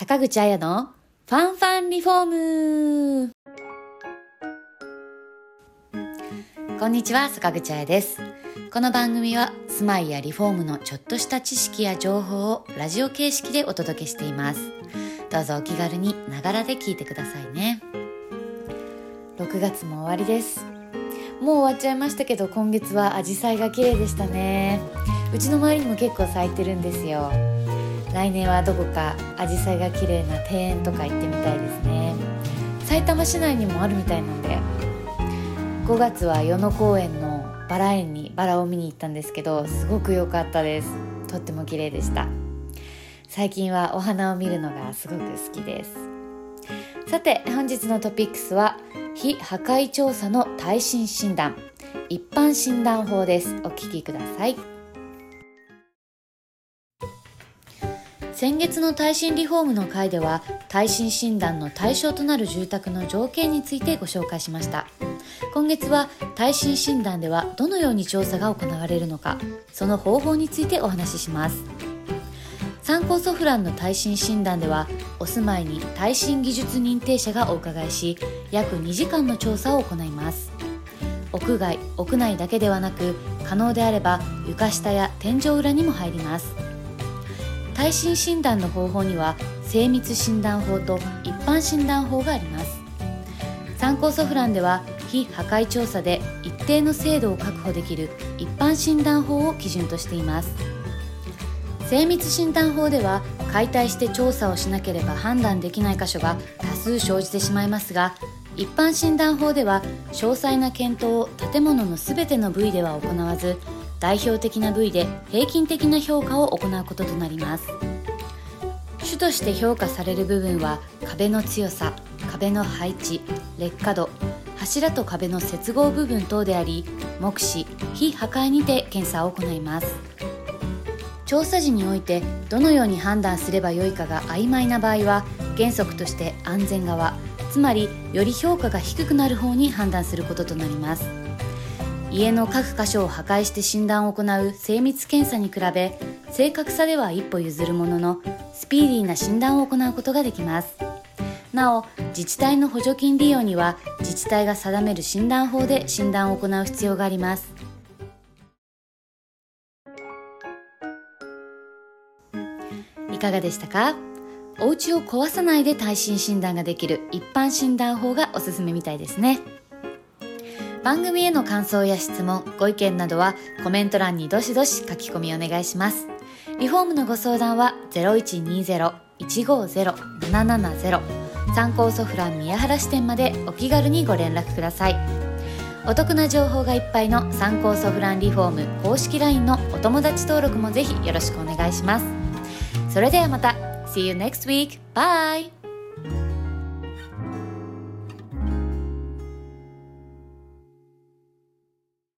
坂口彩のファンファンリフォームこんにちは、坂口彩です。この番組は住まいやリフォームのちょっとした知識や情報をラジオ形式でお届けしています。どうぞお気軽にながらで聞いてくださいね。6月も終わりです。もう終わっちゃいましたけど今月はアジサイが綺麗でしたね。うちの周りにも結構咲いてるんですよ。来年はどこかアジサイが綺麗な庭園とか行ってみたいですね。埼玉市内にもあるみたいなんで。5月は与野公園のバラ園にバラを見に行ったんですけどすごく良かったです。とっても綺麗でした。最近はお花を見るのがすごく好きです。さて本日のトピックスは非破壊調査の耐震診断。一般診断法です。お聞きください。先月の耐震リフォームの回では耐震診断の対象となる住宅の条件についてご紹介しました。今月は耐震診断ではどのように調査が行われるのかその方法についてお話しします。参考ソフランの耐震診断ではお住まいに耐震技術認定者がお伺いし約2時間の調査を行います。屋外屋内だけではなく可能であれば床下や天井裏にも入ります。耐震診断の方法には精密診断法と一般診断法があります。参考ソフランでは非破壊調査で一定の精度を確保できる一般診断法を基準としています。精密診断法では解体して調査をしなければ判断できない箇所が多数生じてしまいますが一般診断法では詳細な検討を建物の全ての部位では行わず代表的な部位で平均的な評価を行うこととなります。主として評価される部分は壁の強さ壁の配置劣化度柱と壁の接合部分等であり目視非破壊にて検査を行います。調査時においてどのように判断すればよいかが曖昧な場合は原則として安全側つまりより評価が低くなる方に判断することとなります。家の各箇所を破壊して診断を行う精密検査に比べ正確さでは一歩譲るもののスピーディーな診断を行うことができます。なお自治体の補助金利用には自治体が定める診断法で診断を行う必要があります。いかがでしたか？お家を壊さないで耐震診断ができる一般診断法がおすすめみたいですね。番組への感想や質問、ご意見などはコメント欄にどしどし書き込みお願いします。リフォームのご相談は0120-150-770参考ソフラン宮原支店までお気軽にご連絡ください。お得な情報がいっぱいの参考ソフランリフォーム公式 LINE のお友達登録もぜひよろしくお願いします。それではまた See you next week! Bye!